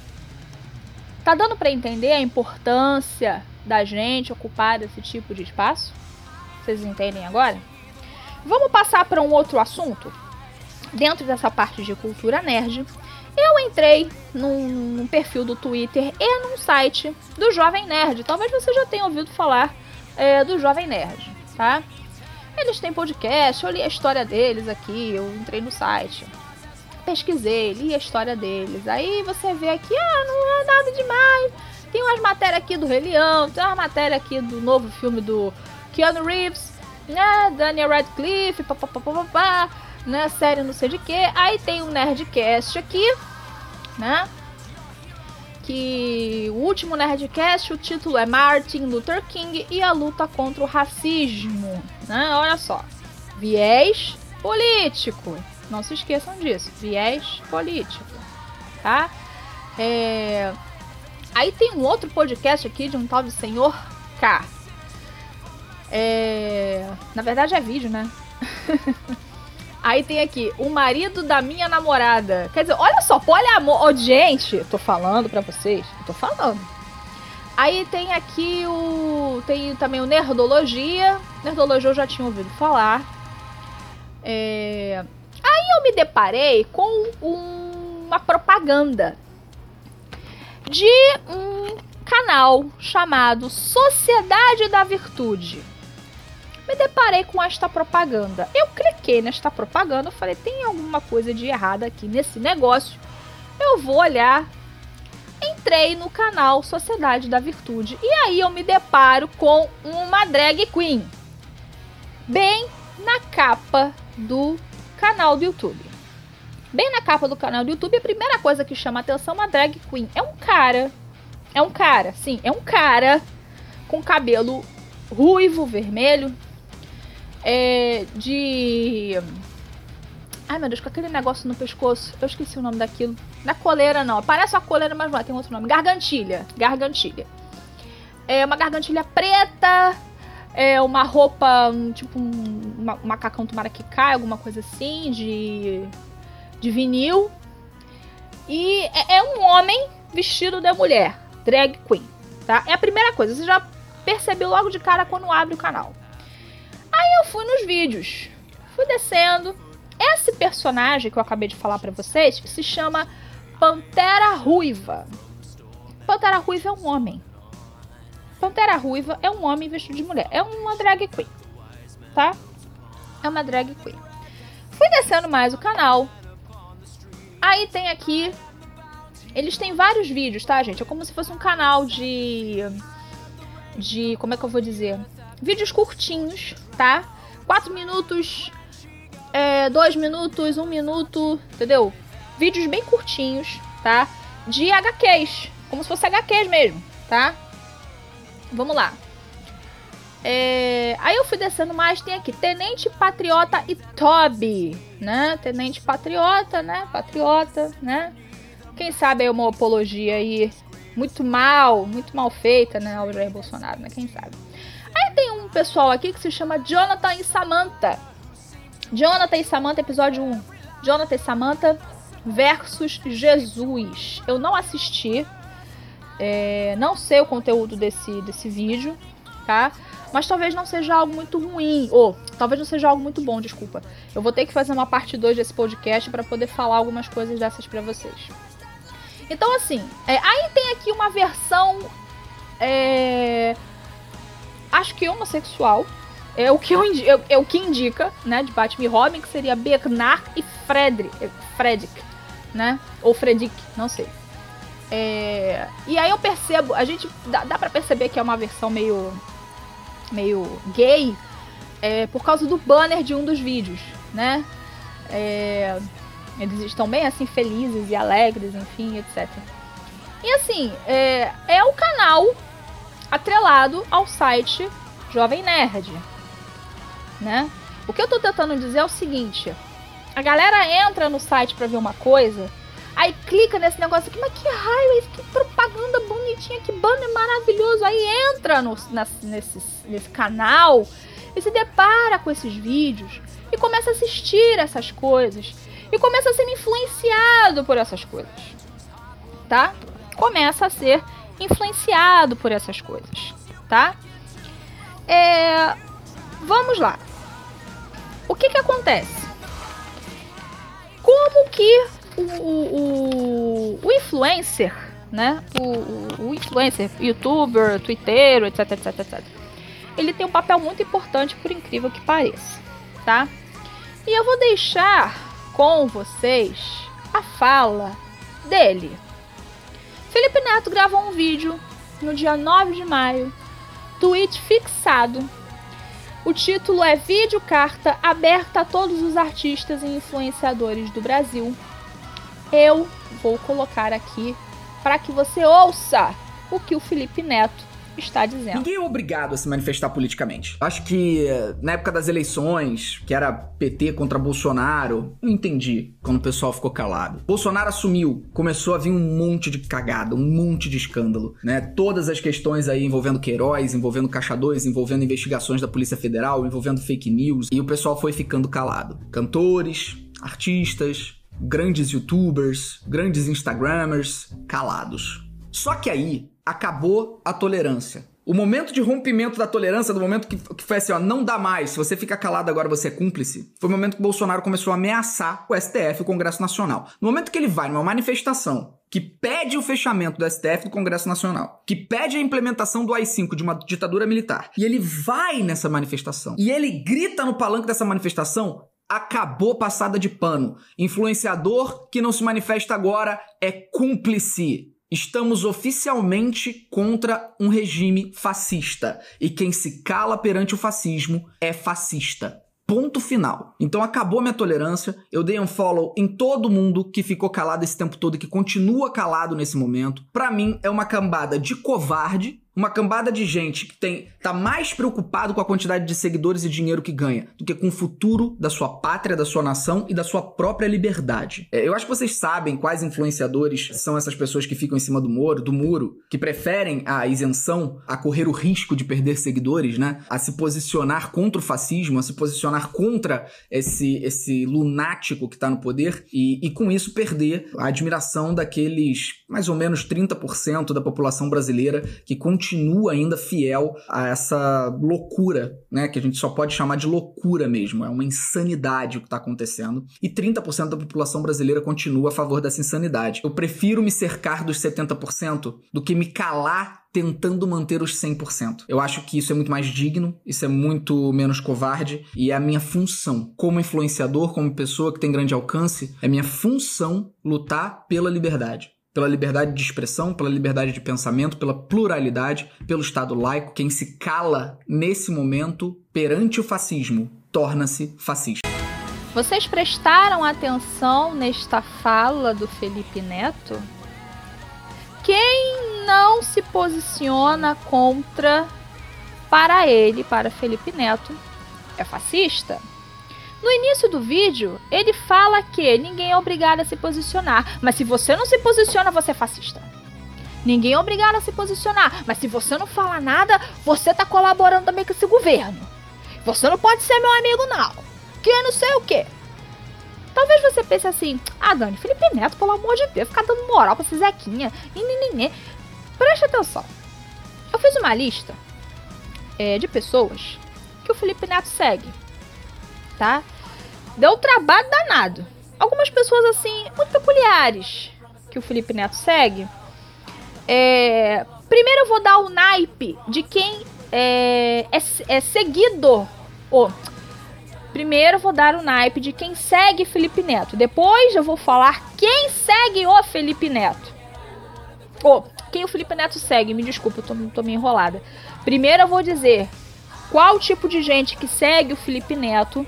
Tá dando para entender a importância da gente ocupar esse tipo de espaço? Vocês entendem agora? Vamos passar para um outro assunto? Dentro dessa parte de cultura nerd, eu entrei num, num, perfil do Twitter e num site do Jovem Nerd. Talvez você já tenha ouvido falar é, do Jovem Nerd, tá? Eles têm podcast, eu li a história deles aqui, eu entrei no site. Pesquisei, li a história deles. Aí você vê aqui, ah, não é nada demais. Tem umas matérias aqui do Rei Leão, tem uma matéria aqui do novo filme do Keanu Reeves, né? Daniel Radcliffe, papapá, né? Série não sei de que. Aí tem um Nerdcast aqui, né? Que o último Nerdcast, o título é Martin Luther King e a luta contra o racismo, né? Olha só. Viés político. Não se esqueçam disso. Viés político, tá? É... Aí tem um outro podcast aqui de um tal de Senhor K. É... Na verdade é vídeo, né? Aí tem aqui, o marido da minha namorada. Quer dizer, olha só, poliamor. Oh, gente, tô falando pra vocês. tô falando. Aí tem aqui o. Tem também o Nerdologia. Nerdologia eu já tinha ouvido falar. É... Aí eu me deparei com um... uma propaganda de um canal chamado Sociedade da Virtude me deparei com esta propaganda. Eu cliquei nesta propaganda, falei, tem alguma coisa de errado aqui nesse negócio. Eu vou olhar. Entrei no canal Sociedade da Virtude e aí eu me deparo com uma drag queen. Bem na capa do canal do YouTube. Bem na capa do canal do YouTube, a primeira coisa que chama a atenção é uma drag queen. É um cara. É um cara, sim, é um cara com cabelo ruivo, vermelho, é, de. Ai meu Deus, com aquele negócio no pescoço. Eu esqueci o nome daquilo. Na coleira não. Parece uma coleira, mas não é, tem outro nome. Gargantilha. Gargantilha. É uma gargantilha preta. É uma roupa, tipo um macacão tomara que cai, alguma coisa assim, de, de vinil. E é, é um homem vestido de mulher. Drag queen. Tá? É a primeira coisa. Você já percebeu logo de cara quando abre o canal. Aí eu fui nos vídeos, fui descendo. Esse personagem que eu acabei de falar para vocês se chama Pantera Ruiva. Pantera Ruiva é um homem. Pantera Ruiva é um homem vestido de mulher. É uma drag queen, tá? É uma drag queen. Fui descendo mais o canal. Aí tem aqui. Eles têm vários vídeos, tá, gente? É como se fosse um canal de. De. Como é que eu vou dizer? Vídeos curtinhos, tá? 4 minutos, 2 é, minutos, 1 um minuto, entendeu? Vídeos bem curtinhos, tá? De HQs, como se fosse HQs mesmo, tá? Vamos lá. É... Aí eu fui descendo mais, tem aqui Tenente Patriota e Toby, né? Tenente Patriota, né? Patriota, né? Quem sabe é uma apologia aí muito mal, muito mal feita, né? Ao Jair Bolsonaro, né? Quem sabe? Aí tem um pessoal aqui que se chama Jonathan e Samantha. Jonathan e Samantha, episódio 1. Jonathan e Samantha versus Jesus. Eu não assisti. É, não sei o conteúdo desse, desse vídeo, tá? Mas talvez não seja algo muito ruim. Ou talvez não seja algo muito bom, desculpa. Eu vou ter que fazer uma parte 2 desse podcast para poder falar algumas coisas dessas para vocês. Então, assim, é, aí tem aqui uma versão é, acho que homossexual. É o que, eu, é, é o que indica, né, de Batman e Robin, que seria Bernard e Frederick, é, Frederick, né? Ou Frederick, não sei. É, e aí eu percebo, a gente dá, dá para perceber que é uma versão meio meio gay é, por causa do banner de um dos vídeos, né? É, eles estão bem assim felizes e alegres, enfim, etc. E assim, é, é o canal atrelado ao site Jovem Nerd, né? O que eu tô tentando dizer é o seguinte: a galera entra no site para ver uma coisa, aí clica nesse negócio aqui, mas que raio, que propaganda bonitinha, que banner maravilhoso. Aí entra no, na, nesse, nesse canal e se depara com esses vídeos e começa a assistir essas coisas e começa a ser influenciado por essas coisas, tá? Começa a ser influenciado por essas coisas, tá? É, vamos lá. O que que acontece? Como que o, o, o influencer, né? O, o, influencer, youtuber, twitteiro, etc, etc, etc. Ele tem um papel muito importante, por incrível que pareça, tá? E eu vou deixar com vocês a fala dele. Felipe Neto gravou um vídeo no dia 9 de maio, tweet fixado. O título é Vídeo Carta aberta a todos os artistas e influenciadores do Brasil. Eu vou colocar aqui para que você ouça o que o Felipe Neto está dizendo. Ninguém é obrigado a se manifestar politicamente. Acho que na época das eleições, que era PT contra Bolsonaro, eu entendi quando o pessoal ficou calado. Bolsonaro assumiu, começou a vir um monte de cagada, um monte de escândalo, né? Todas as questões aí envolvendo Queiroz, envolvendo caixadores, envolvendo investigações da Polícia Federal, envolvendo fake news, e o pessoal foi ficando calado. Cantores, artistas, grandes youtubers, grandes instagramers, calados. Só que aí acabou a tolerância. O momento de rompimento da tolerância, do momento que, que foi assim, ó, não dá mais, se você fica calado agora você é cúmplice, foi o momento que Bolsonaro começou a ameaçar o STF, o Congresso Nacional. No momento que ele vai numa manifestação que pede o fechamento do STF do Congresso Nacional, que pede a implementação do AI-5 de uma ditadura militar, e ele vai nessa manifestação, e ele grita no palanque dessa manifestação, acabou passada de pano. Influenciador que não se manifesta agora é cúmplice. Estamos oficialmente contra um regime fascista. E quem se cala perante o fascismo é fascista. Ponto final. Então acabou minha tolerância. Eu dei um follow em todo mundo que ficou calado esse tempo todo e que continua calado nesse momento. Para mim é uma cambada de covarde uma cambada de gente que tem tá mais preocupado com a quantidade de seguidores e dinheiro que ganha do que com o futuro da sua pátria, da sua nação e da sua própria liberdade. É, eu acho que vocês sabem quais influenciadores são essas pessoas que ficam em cima do muro, do muro, que preferem a isenção a correr o risco de perder seguidores, né? A se posicionar contra o fascismo, a se posicionar contra esse esse lunático que tá no poder e, e com isso perder a admiração daqueles mais ou menos 30% da população brasileira que continua continua ainda fiel a essa loucura, né? Que a gente só pode chamar de loucura mesmo. É uma insanidade o que está acontecendo. E 30% da população brasileira continua a favor dessa insanidade. Eu prefiro me cercar dos 70% do que me calar tentando manter os 100%. Eu acho que isso é muito mais digno, isso é muito menos covarde e é a minha função. Como influenciador, como pessoa que tem grande alcance, é minha função lutar pela liberdade pela liberdade de expressão, pela liberdade de pensamento, pela pluralidade, pelo Estado laico. Quem se cala nesse momento perante o fascismo torna-se fascista. Vocês prestaram atenção nesta fala do Felipe Neto? Quem não se posiciona contra, para ele, para Felipe Neto, é fascista? No início do vídeo, ele fala que ninguém é obrigado a se posicionar, mas se você não se posiciona, você é fascista. Ninguém é obrigado a se posicionar, mas se você não fala nada, você tá colaborando também com esse governo. Você não pode ser meu amigo, não. Que não sei o quê. Talvez você pense assim: ah, Dani, Felipe Neto, pelo amor de Deus, ficar dando moral pra esse Zequinha. E Preste atenção. Eu fiz uma lista é, de pessoas que o Felipe Neto segue, tá? Deu trabalho danado. Algumas pessoas, assim, muito peculiares que o Felipe Neto segue. É... Primeiro eu vou dar o naipe de quem é, é, é seguidor. Oh, primeiro eu vou dar o naipe de quem segue Felipe Neto. Depois eu vou falar quem segue o Felipe Neto. Oh, quem o Felipe Neto segue, me desculpa, eu tô, tô meio enrolada. Primeiro eu vou dizer qual tipo de gente que segue o Felipe Neto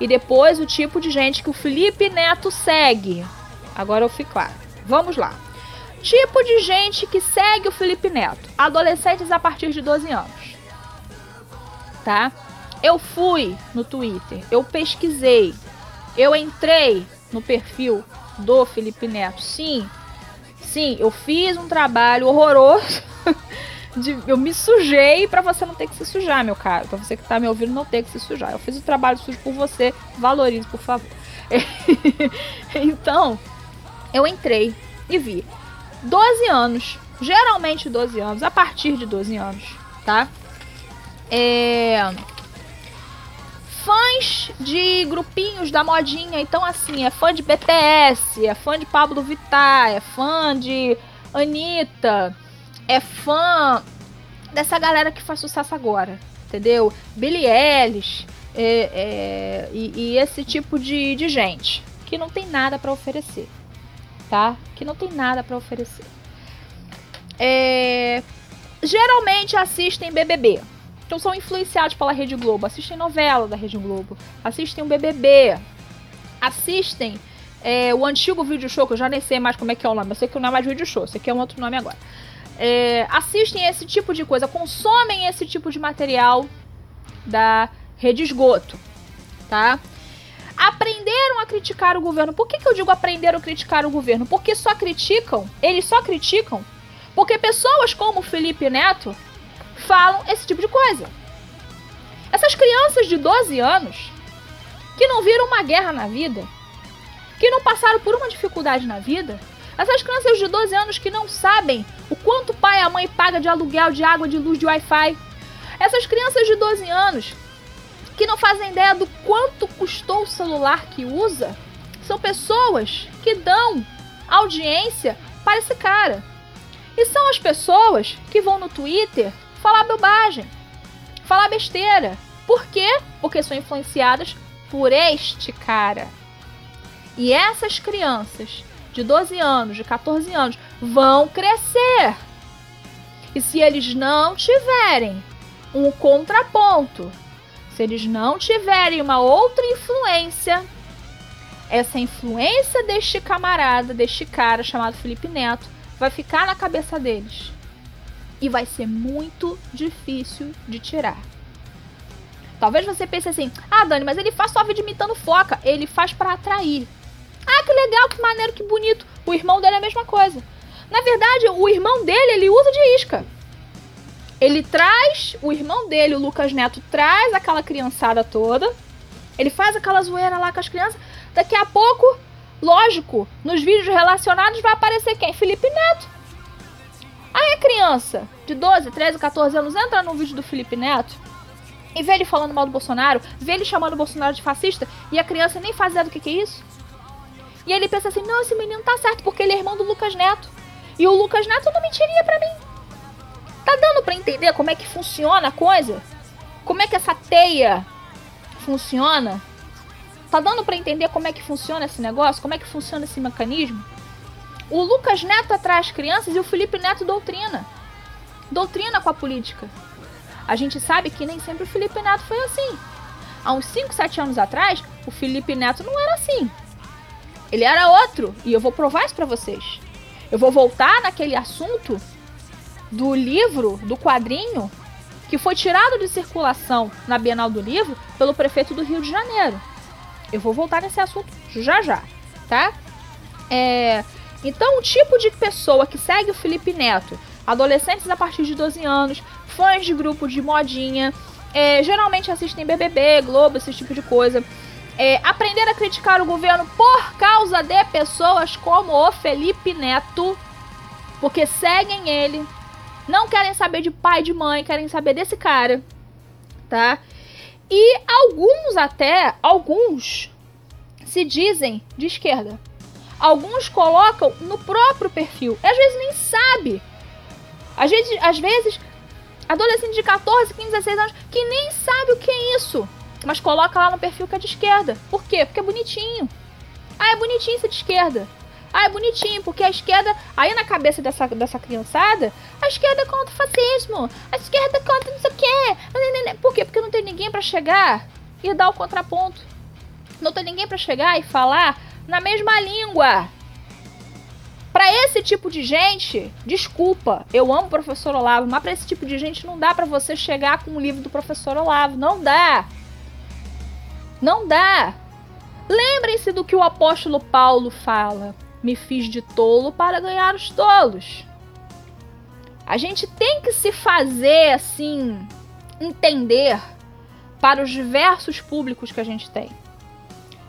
e depois o tipo de gente que o Felipe Neto segue. Agora eu fico claro. Vamos lá. tipo de gente que segue o Felipe Neto. Adolescentes a partir de 12 anos. Tá? Eu fui no Twitter, eu pesquisei, eu entrei no perfil do Felipe Neto. Sim, sim, eu fiz um trabalho horroroso. De, eu me sujei para você não ter que se sujar, meu caro. Pra você que tá me ouvindo não ter que se sujar. Eu fiz o trabalho sujo por você. Valorize, por favor. então, eu entrei e vi 12 anos, geralmente 12 anos, a partir de 12 anos, tá? É fãs de grupinhos da modinha. Então, assim, é fã de BTS, é fã de Pablo Vittar, é fã de Anitta, é fã dessa galera que faz sucesso agora, entendeu? Billie Eilish é, é, e, e, esse tipo de, de gente que não tem nada para oferecer, tá? Que não tem nada para oferecer. É, geralmente assistem BBB, então são influenciados pela Rede Globo, assistem novela da Rede Globo, assistem o BBB, assistem é, o antigo vídeo show, que eu já nem sei mais como é que é o nome, eu sei que não é mais vídeo show, sei que é um outro nome agora. É, assistem esse tipo de coisa, consomem esse tipo de material da Rede Esgoto, tá? Aprenderam a criticar o governo. Por que, que eu digo aprenderam a criticar o governo? Porque só criticam, eles só criticam, porque pessoas como Felipe Neto falam esse tipo de coisa. Essas crianças de 12 anos que não viram uma guerra na vida, que não passaram por uma dificuldade na vida, essas crianças de 12 anos que não sabem o quanto o pai e a mãe paga de aluguel, de água, de luz, de Wi-Fi, essas crianças de 12 anos que não fazem ideia do quanto custou o celular que usa, são pessoas que dão audiência para esse cara. E são as pessoas que vão no Twitter falar bobagem, falar besteira. Por quê? Porque são influenciadas por este cara. E essas crianças de 12 anos, de 14 anos, vão crescer. E se eles não tiverem um contraponto, se eles não tiverem uma outra influência, essa influência deste camarada, deste cara chamado Felipe Neto, vai ficar na cabeça deles e vai ser muito difícil de tirar. Talvez você pense assim: ah, Dani, mas ele faz só vídeo imitando foca. Ele faz para atrair. Ah, que legal, que maneiro, que bonito. O irmão dele é a mesma coisa. Na verdade, o irmão dele, ele usa de isca. Ele traz, o irmão dele, o Lucas Neto, traz aquela criançada toda. Ele faz aquela zoeira lá com as crianças. Daqui a pouco, lógico, nos vídeos relacionados vai aparecer quem? Felipe Neto. Aí a criança de 12, 13, 14 anos entra no vídeo do Felipe Neto e vê ele falando mal do Bolsonaro, vê ele chamando o Bolsonaro de fascista e a criança nem faz ideia do que, que é isso. E ele pensa assim: não, esse menino tá certo porque ele é irmão do Lucas Neto. E o Lucas Neto não mentiria para mim. Tá dando para entender como é que funciona a coisa? Como é que essa teia funciona? Tá dando para entender como é que funciona esse negócio? Como é que funciona esse mecanismo? O Lucas Neto atrai as crianças e o Felipe Neto doutrina. Doutrina com a política. A gente sabe que nem sempre o Felipe Neto foi assim. Há uns 5, 7 anos atrás, o Felipe Neto não era assim. Ele era outro. E eu vou provar isso para vocês. Eu vou voltar naquele assunto do livro, do quadrinho, que foi tirado de circulação na Bienal do Livro pelo prefeito do Rio de Janeiro. Eu vou voltar nesse assunto já já, tá? É, então, o tipo de pessoa que segue o Felipe Neto, adolescentes a partir de 12 anos, fãs de grupo de modinha, é, geralmente assistem BBB, Globo, esse tipo de coisa. É, aprender a criticar o governo por causa de pessoas como o Felipe Neto, porque seguem ele, não querem saber de pai e de mãe, querem saber desse cara, tá? E alguns até, alguns se dizem de esquerda. Alguns colocam no próprio perfil. Às vezes nem sabe. Às vezes, às vezes, adolescente de 14, 15, 16 anos que nem sabe o que é isso. Mas coloca lá no perfil que é de esquerda. Por quê? Porque é bonitinho. Ah, é bonitinho ser de esquerda. Ah, é bonitinho, porque a esquerda. Aí na cabeça dessa, dessa criançada, a esquerda é contra o fascismo. A esquerda é contra não sei o quê. Por quê? Porque não tem ninguém para chegar e dar o contraponto. Não tem ninguém para chegar e falar na mesma língua. Para esse tipo de gente, desculpa, eu amo o professor Olavo, mas para esse tipo de gente não dá para você chegar com o livro do professor Olavo, não dá. Não dá. Lembrem-se do que o apóstolo Paulo fala: Me fiz de tolo para ganhar os tolos. A gente tem que se fazer assim, entender para os diversos públicos que a gente tem.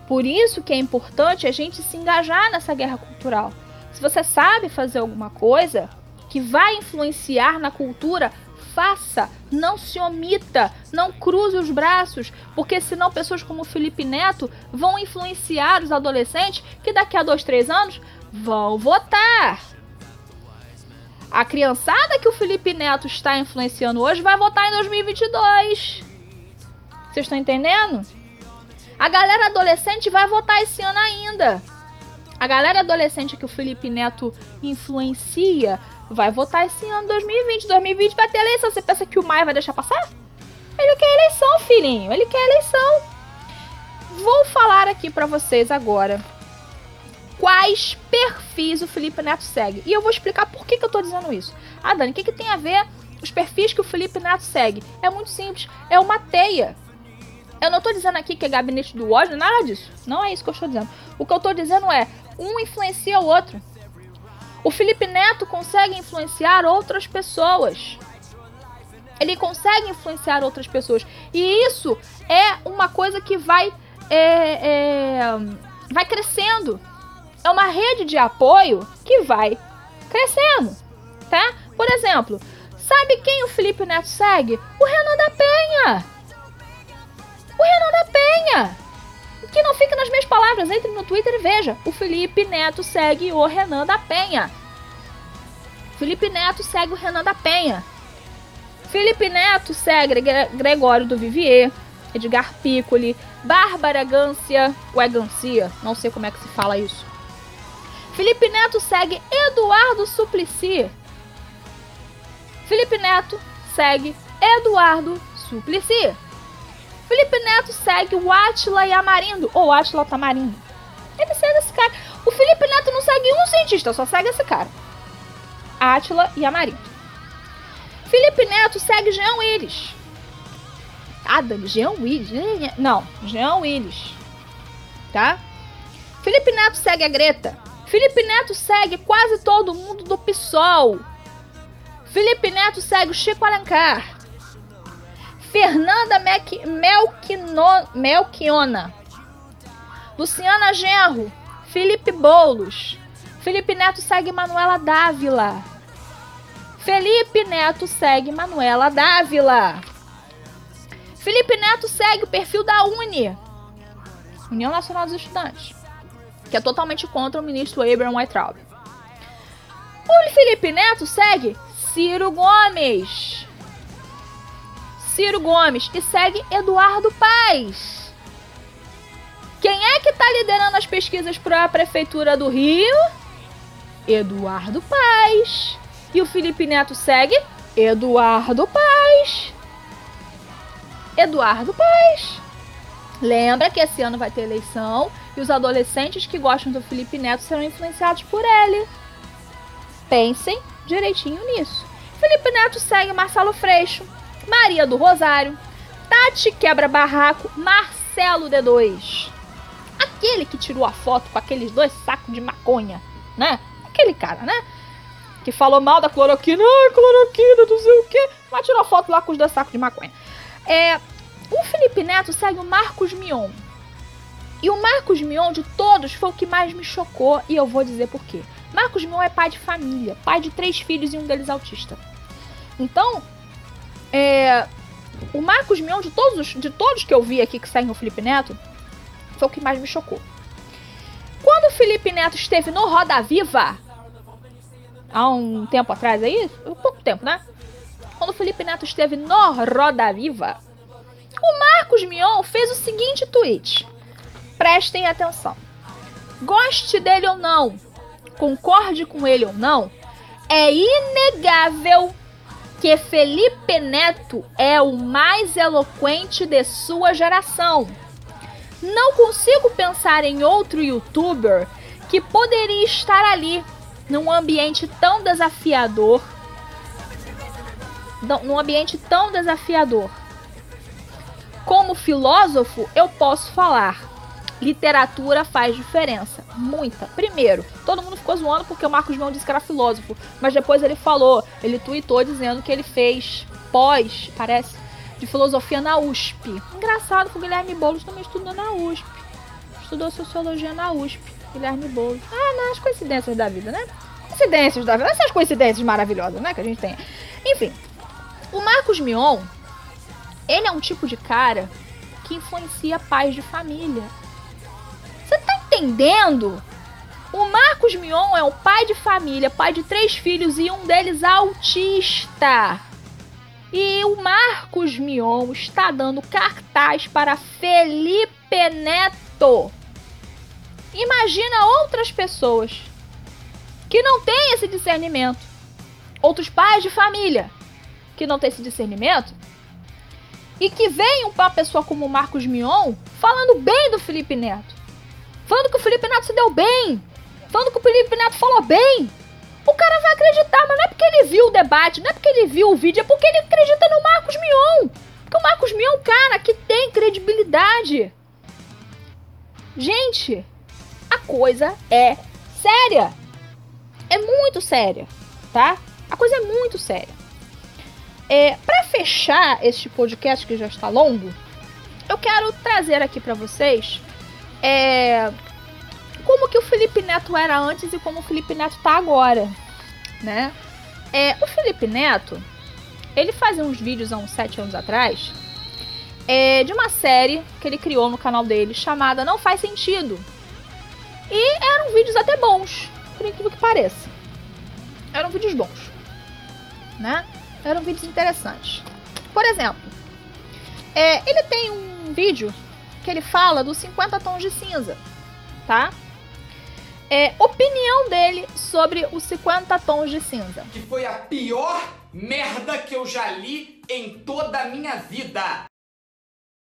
Por isso que é importante a gente se engajar nessa guerra cultural. Se você sabe fazer alguma coisa que vai influenciar na cultura, faça, não se omita, não cruze os braços, porque senão pessoas como Felipe Neto vão influenciar os adolescentes que daqui a dois, três anos vão votar. A criançada que o Felipe Neto está influenciando hoje vai votar em 2022. Vocês estão entendendo? A galera adolescente vai votar esse ano ainda. A galera adolescente que o Felipe Neto influencia vai votar esse ano 2020. 2020 vai ter eleição. Você pensa que o Maia vai deixar passar? Ele quer eleição, filhinho. Ele quer eleição. Vou falar aqui para vocês agora quais perfis o Felipe Neto segue. E eu vou explicar por que, que eu tô dizendo isso. Ah, Dani, o que, que tem a ver os perfis que o Felipe Neto segue? É muito simples. É uma teia. Eu não tô dizendo aqui que é gabinete do ódio, nada disso. Não é isso que eu estou dizendo. O que eu tô dizendo é, um influencia o outro. O Felipe Neto consegue influenciar outras pessoas. Ele consegue influenciar outras pessoas. E isso é uma coisa que vai, é, é, vai crescendo. É uma rede de apoio que vai crescendo. Tá? Por exemplo, sabe quem o Felipe Neto segue? O Renan da Penha. O Renan da Penha que não fique nas minhas palavras, entre no Twitter e veja. O Felipe Neto segue o Renan da Penha. Felipe Neto segue o Renan da Penha. Felipe Neto segue Gregório do Vivier, Edgar Piccoli, Bárbara Gância, Gancia, não sei como é que se fala isso. Felipe Neto segue Eduardo Suplicy. Felipe Neto segue Eduardo Suplicy. Felipe Neto segue o Atila Yamarindo, ou Atila Tamarindo. Ele segue esse cara. O Felipe Neto não segue um cientista, só segue esse cara. Atila Yamarindo. Felipe Neto segue Jean Willis. Ah, Dani, Jean Willis. Não, Jean Willis. Tá? Felipe Neto segue a Greta. Felipe Neto segue quase todo mundo do PSOL. Felipe Neto segue o Chico Alencar. Fernanda Melquino, Melchiona, Luciana Genro, Felipe Bolos, Felipe Neto segue Manuela Dávila. Felipe Neto segue Manuela Dávila. Felipe Neto segue o perfil da Uni, União Nacional dos Estudantes, que é totalmente contra o ministro Abraham Weitraub. O Felipe Neto segue Ciro Gomes. Ciro Gomes e segue Eduardo Paes. Quem é que está liderando as pesquisas para a Prefeitura do Rio? Eduardo Paes. E o Felipe Neto segue Eduardo Paes. Eduardo Paes. Lembra que esse ano vai ter eleição e os adolescentes que gostam do Felipe Neto serão influenciados por ele. Pensem direitinho nisso. Felipe Neto segue Marcelo Freixo, Maria do Rosário, Tati Quebra Barraco, Marcelo D2. Aquele que tirou a foto com aqueles dois sacos de maconha, né? Aquele cara, né? Que falou mal da cloroquina, ah, cloroquina, não sei o quê, mas tirou a foto lá com os dois sacos de maconha. É, o Felipe Neto segue o Marcos Mion. E o Marcos Mion, de todos, foi o que mais me chocou, e eu vou dizer por quê. Marcos Mion é pai de família, pai de três filhos e um deles autista. Então, é, o Marcos Mion, de todos, de todos que eu vi aqui que saem no Felipe Neto, foi o que mais me chocou. Quando o Felipe Neto esteve no Roda Viva, há um tempo atrás aí, pouco tempo, né? Quando o Felipe Neto esteve no Roda Viva, o Marcos Mion fez o seguinte tweet. Prestem atenção. Goste dele ou não, concorde com ele ou não, é inegável que Felipe Neto é o mais eloquente de sua geração. Não consigo pensar em outro youtuber que poderia estar ali num ambiente tão desafiador, num ambiente tão desafiador, como filósofo, eu posso falar. Literatura faz diferença. Muita. Primeiro, todo mundo ficou zoando porque o Marcos Mion disse que era filósofo. Mas depois ele falou, ele tweetou dizendo que ele fez pós, parece, de filosofia na USP. Engraçado que o Guilherme Boulos também estudou na USP. Estudou sociologia na USP. Guilherme Boulos. Ah, não, as coincidências da vida, né? Coincidências da vida. Essas coincidências maravilhosas, né? Que a gente tem. Enfim, o Marcos Mion, ele é um tipo de cara que influencia pais de família. Entendendo? O Marcos Mion é um pai de família, pai de três filhos e um deles autista. E o Marcos Mion está dando cartaz para Felipe Neto. Imagina outras pessoas que não têm esse discernimento. Outros pais de família que não têm esse discernimento. E que vem uma pessoa como o Marcos Mion falando bem do Felipe Neto. Falando que o Felipe Neto se deu bem. Falando que o Felipe Neto falou bem. O cara vai acreditar, mas não é porque ele viu o debate, não é porque ele viu o vídeo, é porque ele acredita no Marcos Mion. Porque o Marcos Mion é um cara que tem credibilidade. Gente, a coisa é séria. É muito séria, tá? A coisa é muito séria. É, para fechar este podcast que já está longo, eu quero trazer aqui para vocês é, como que o Felipe Neto era antes e como o Felipe Neto tá agora, né? É, o Felipe Neto, ele fazia uns vídeos há uns sete anos atrás é, de uma série que ele criou no canal dele chamada Não Faz Sentido. E eram vídeos até bons, por incrível que pareça. Eram vídeos bons, né? Eram vídeos interessantes. Por exemplo, é, ele tem um vídeo que ele fala dos 50 tons de cinza, tá? é, opinião dele sobre os 50 tons de cinza. Que foi a pior merda que eu já li em toda a minha vida.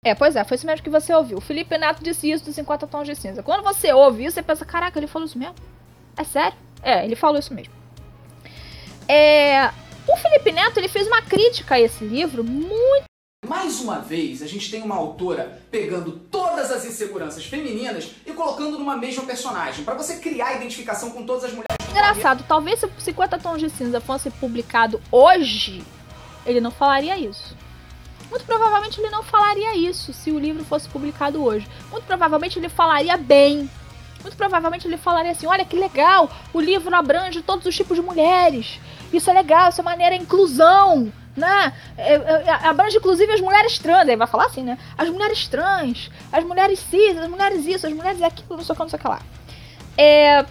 É, pois é, foi isso mesmo que você ouviu. O Felipe Neto disse isso dos 50 tons de cinza. Quando você ouve isso, você pensa, caraca, ele falou isso mesmo? É sério? É, ele falou isso mesmo. É, o Felipe Neto ele fez uma crítica a esse livro muito mais uma vez, a gente tem uma autora pegando todas as inseguranças femininas e colocando numa mesma personagem, para você criar identificação com todas as mulheres. Engraçado, talvez se 50 Tons de Cinza fosse publicado hoje, ele não falaria isso. Muito provavelmente ele não falaria isso se o livro fosse publicado hoje. Muito provavelmente ele falaria bem. Muito provavelmente ele falaria assim: olha que legal, o livro abrange todos os tipos de mulheres. Isso é legal, isso é maneira inclusão né? É, é, abrange inclusive as mulheres trans, aí vai falar assim, né? As mulheres trans, as mulheres cis, as mulheres isso, as mulheres aquilo, não sei o que, não sei o que lá. É...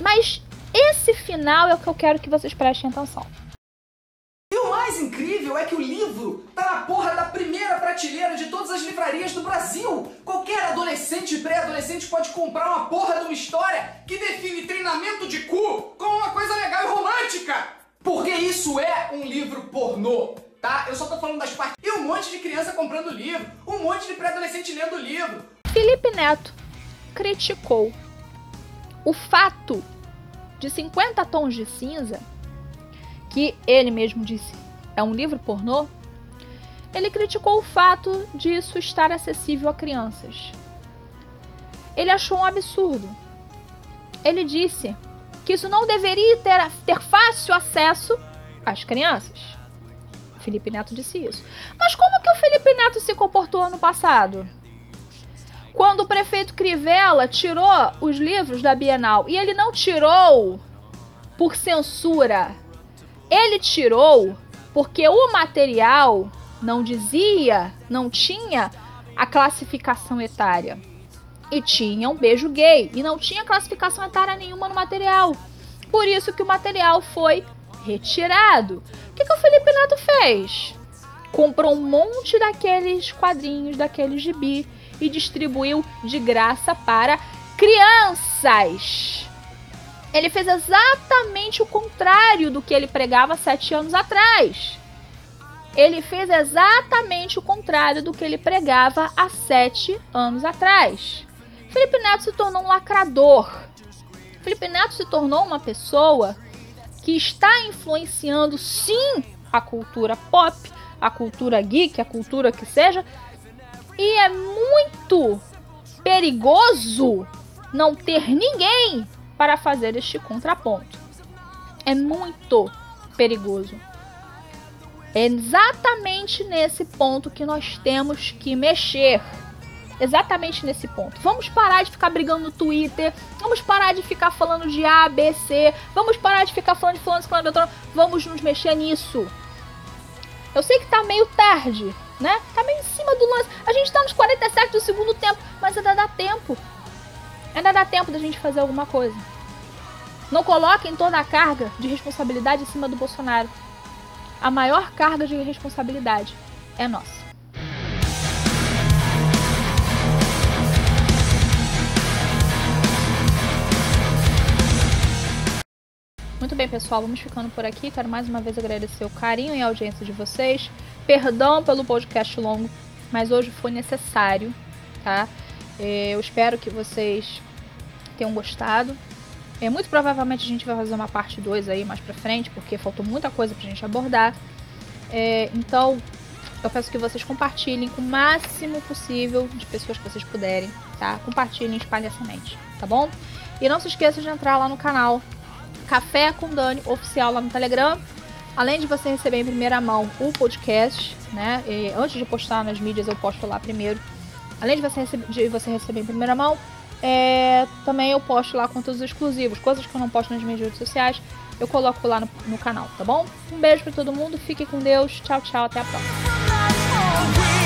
Mas esse final é o que eu quero que vocês prestem atenção. E o mais incrível é que o livro tá na porra da primeira prateleira de todas as livrarias do Brasil. Qualquer adolescente e pré-adolescente pode comprar uma porra de uma história que define treinamento de cu como uma coisa legal e romântica. Porque isso é um livro pornô, tá? Eu só tô falando das partes. E um monte de criança comprando livro, um monte de pré-adolescente lendo livro. Felipe Neto criticou o fato de 50 tons de cinza, que ele mesmo disse é um livro pornô, ele criticou o fato disso estar acessível a crianças. Ele achou um absurdo. Ele disse que isso não deveria ter, ter fácil acesso às crianças. Felipe Neto disse isso. Mas como que o Felipe Neto se comportou ano passado? Quando o prefeito Crivella tirou os livros da Bienal, e ele não tirou por censura, ele tirou porque o material não dizia, não tinha a classificação etária e tinha um beijo gay e não tinha classificação etária nenhuma no material. Por isso que o material foi retirado. O que, que o Felipe Neto fez? Comprou um monte daqueles quadrinhos, daquele gibi e distribuiu de graça para crianças. Ele fez exatamente o contrário do que ele pregava sete anos atrás. Ele fez exatamente o contrário do que ele pregava há sete anos atrás. Felipe Neto se tornou um lacrador. Felipe Neto se tornou uma pessoa que está influenciando sim a cultura pop, a cultura geek, a cultura que seja, e é muito perigoso não ter ninguém para fazer este contraponto. É muito perigoso. É exatamente nesse ponto que nós temos que mexer. Exatamente nesse ponto. Vamos parar de ficar brigando no Twitter. Vamos parar de ficar falando de A, B, C. Vamos parar de ficar falando de fulano, fulano, fulano. Vamos nos mexer nisso. Eu sei que tá meio tarde, né? Tá meio em cima do lance. A gente tá nos 47 do segundo tempo, mas ainda dá tempo. Ainda dá tempo da gente fazer alguma coisa. Não coloquem toda a carga de responsabilidade em cima do Bolsonaro a maior carga de responsabilidade é nossa. Muito bem, pessoal, vamos ficando por aqui. Quero mais uma vez agradecer o carinho e a audiência de vocês. Perdão pelo podcast longo, mas hoje foi necessário, tá? É, eu espero que vocês tenham gostado. É, muito provavelmente a gente vai fazer uma parte 2 aí mais pra frente, porque faltou muita coisa pra gente abordar. É, então, eu peço que vocês compartilhem com o máximo possível de pessoas que vocês puderem, tá? Compartilhem espalhem essa mente, tá bom? E não se esqueça de entrar lá no canal Café com Dani Oficial lá no Telegram. Além de você receber em primeira mão o podcast, né? E antes de postar nas mídias, eu posto lá primeiro. Além de você receber, de você receber em primeira mão, é, também eu posto lá conteúdos exclusivos, coisas que eu não posto nas minhas redes sociais, eu coloco lá no, no canal, tá bom? Um beijo para todo mundo, fique com Deus, tchau, tchau, até a próxima.